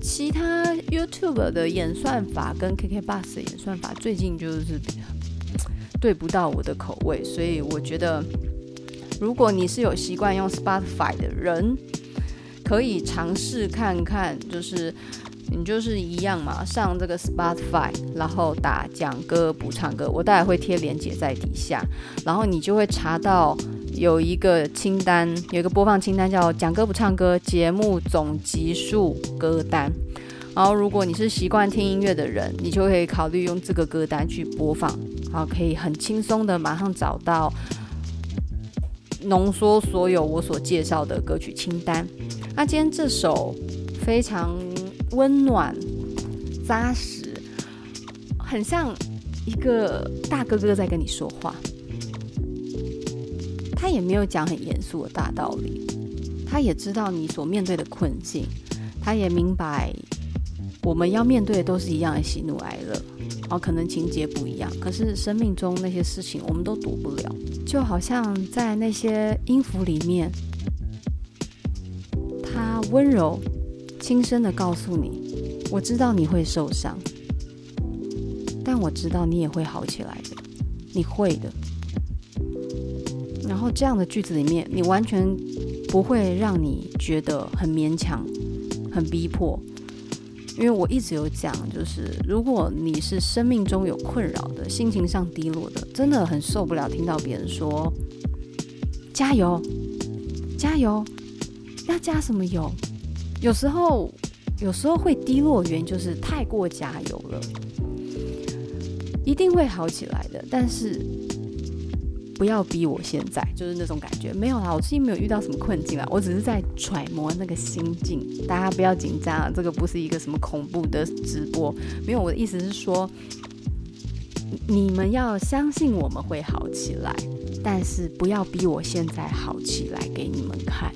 其他 YouTube 的演算法跟 KKBOX 的演算法最近就是对不到我的口味，所以我觉得，如果你是有习惯用 Spotify 的人，可以尝试看看，就是你就是一样嘛，上这个 Spotify，然后打讲歌不唱歌，我待会会贴链接在底下，然后你就会查到。有一个清单，有一个播放清单，叫“讲歌不唱歌”节目总集数歌单。然后，如果你是习惯听音乐的人，你就可以考虑用这个歌单去播放，然后可以很轻松的马上找到浓缩所有我所介绍的歌曲清单。那今天这首非常温暖、扎实，很像一个大哥哥在跟你说话。他也没有讲很严肃的大道理，他也知道你所面对的困境，他也明白。我们要面对的都是一样的喜怒哀乐，哦，可能情节不一样，可是生命中那些事情我们都躲不了。就好像在那些音符里面，他温柔、轻声的告诉你：“我知道你会受伤，但我知道你也会好起来的，你会的。”然后这样的句子里面，你完全不会让你觉得很勉强、很逼迫。因为我一直有讲，就是如果你是生命中有困扰的、心情上低落的，真的很受不了听到别人说“加油，加油”，要加什么油？有时候，有时候会低落，原因就是太过加油了，一定会好起来的。但是。不要逼我，现在就是那种感觉。没有啦，我最近没有遇到什么困境啦，我只是在揣摩那个心境。大家不要紧张啊，这个不是一个什么恐怖的直播。没有，我的意思是说，你们要相信我们会好起来，但是不要逼我现在好起来给你们看，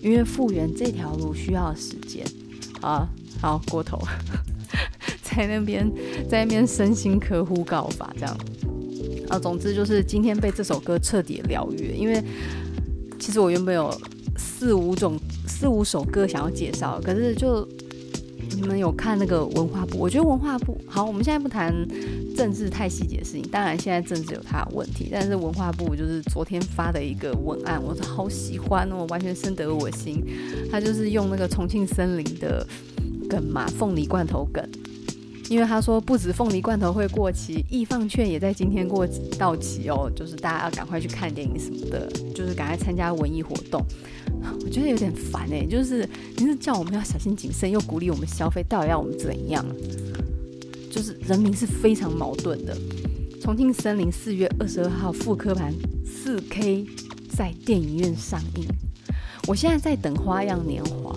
因为复原这条路需要时间啊。好，过头，在那边在那边身心科呼告法这样。啊，总之就是今天被这首歌彻底疗愈，因为其实我原本有四五种四五首歌想要介绍，可是就你们有看那个文化部，我觉得文化部好，我们现在不谈政治太细节的事情，当然现在政治有它的问题，但是文化部就是昨天发的一个文案，我好喜欢哦，完全深得我心，他就是用那个重庆森林的梗嘛，凤梨罐头梗。因为他说不止凤梨罐头会过期，易放券也在今天过到期哦，就是大家要赶快去看电影什么的，就是赶快参加文艺活动。我觉得有点烦哎，就是你是叫我们要小心谨慎，又鼓励我们消费，到底要我们怎样？就是人民是非常矛盾的。重庆森林四月二十二号复刻版四 K 在电影院上映，我现在在等《花样年华》，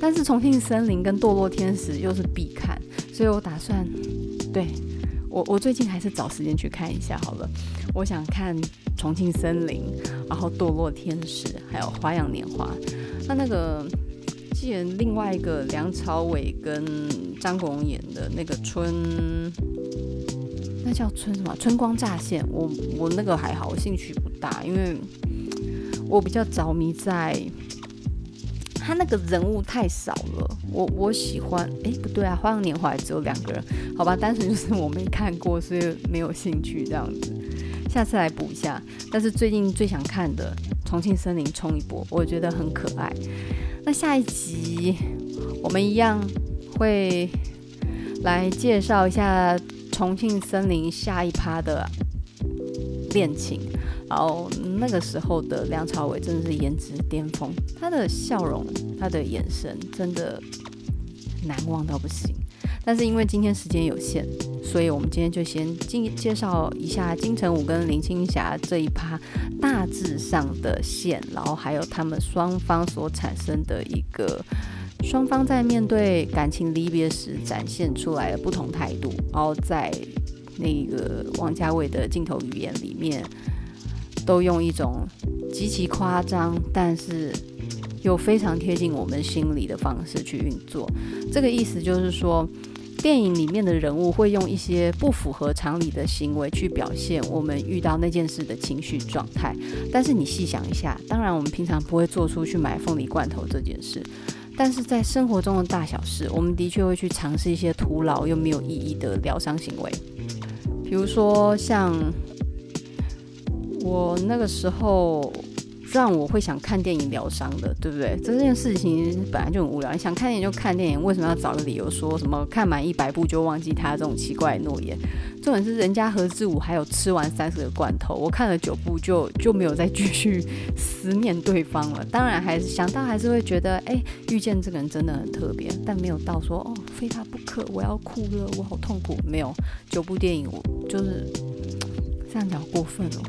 但是重庆森林跟堕落天使又是必看。所以我打算，对，我我最近还是找时间去看一下好了。我想看《重庆森林》，然后《堕落天使》，还有《花样年华》。那那个，既然另外一个梁朝伟跟张国荣演的那个春，那叫春什么？春光乍现。我我那个还好，我兴趣不大，因为我比较着迷在。他那个人物太少了，我我喜欢，哎，不对啊，《花样年华》只有两个人，好吧，单纯就是我没看过，所以没有兴趣这样子，下次来补一下。但是最近最想看的《重庆森林》冲一波，我觉得很可爱。那下一集我们一样会来介绍一下《重庆森林》下一趴的恋情。然后那个时候的梁朝伟真的是颜值巅峰，他的笑容、他的眼神真的难忘到不行。但是因为今天时间有限，所以我们今天就先介介绍一下金城武跟林青霞这一趴大致上的线，然后还有他们双方所产生的一个双方在面对感情离别时展现出来的不同态度，然后在那个王家卫的镜头语言里面。都用一种极其夸张，但是又非常贴近我们心里的方式去运作。这个意思就是说，电影里面的人物会用一些不符合常理的行为去表现我们遇到那件事的情绪状态。但是你细想一下，当然我们平常不会做出去买凤梨罐头这件事，但是在生活中的大小事，我们的确会去尝试一些徒劳又没有意义的疗伤行为，比如说像。我那个时候让我会想看电影疗伤的，对不对？这件事情本来就很无聊，你想看电影就看电影，为什么要找个理由说什么看满一百部就忘记他这种奇怪的诺言？重点是人家何志武还有吃完三十个罐头，我看了九部就就没有再继续思念对方了。当然还是想到还是会觉得，哎，遇见这个人真的很特别，但没有到说哦非他不可，我要哭了，我好痛苦。没有九部电影，我就是这样讲过分了。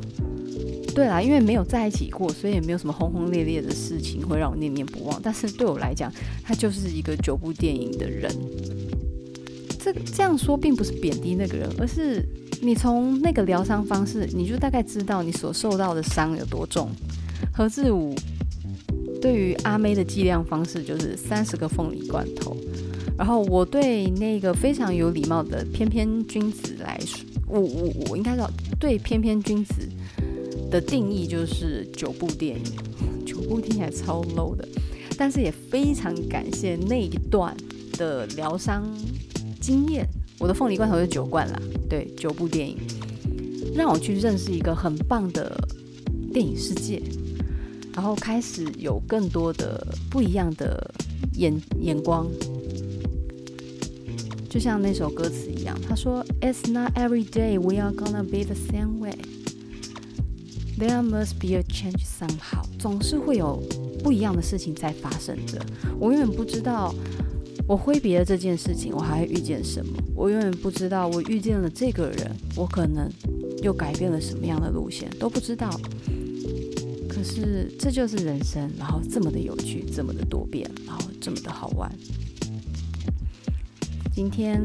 对啦，因为没有在一起过，所以也没有什么轰轰烈烈的事情会让我念念不忘。但是对我来讲，他就是一个九部电影的人。这这样说并不是贬低那个人，而是你从那个疗伤方式，你就大概知道你所受到的伤有多重。何志武对于阿妹的计量方式就是三十个凤梨罐头，然后我对那个非常有礼貌的翩翩君子来说，我我我应该说对翩翩君子。的定义就是九部电影，九部听起来超 low 的，但是也非常感谢那一段的疗伤经验。我的凤梨罐头是九罐啦，对，九部电影让我去认识一个很棒的电影世界，然后开始有更多的不一样的眼眼光。就像那首歌词一样，他说：“It's not every day we are gonna be the same way。” There must be a change somehow。总是会有不一样的事情在发生着。我永远不知道，我挥别了这件事情，我还会遇见什么？我永远不知道，我遇见了这个人，我可能又改变了什么样的路线，都不知道。可是这就是人生，然后这么的有趣，这么的多变，然后这么的好玩。今天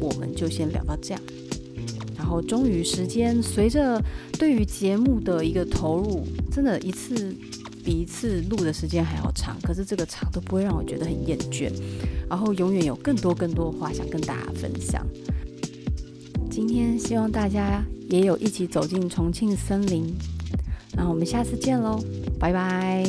我们就先聊到这样。然后终于，时间随着对于节目的一个投入，真的一次比一次录的时间还要长。可是这个长都不会让我觉得很厌倦，然后永远有更多更多的话想跟大家分享。今天希望大家也有一起走进重庆森林，然后我们下次见喽，拜拜。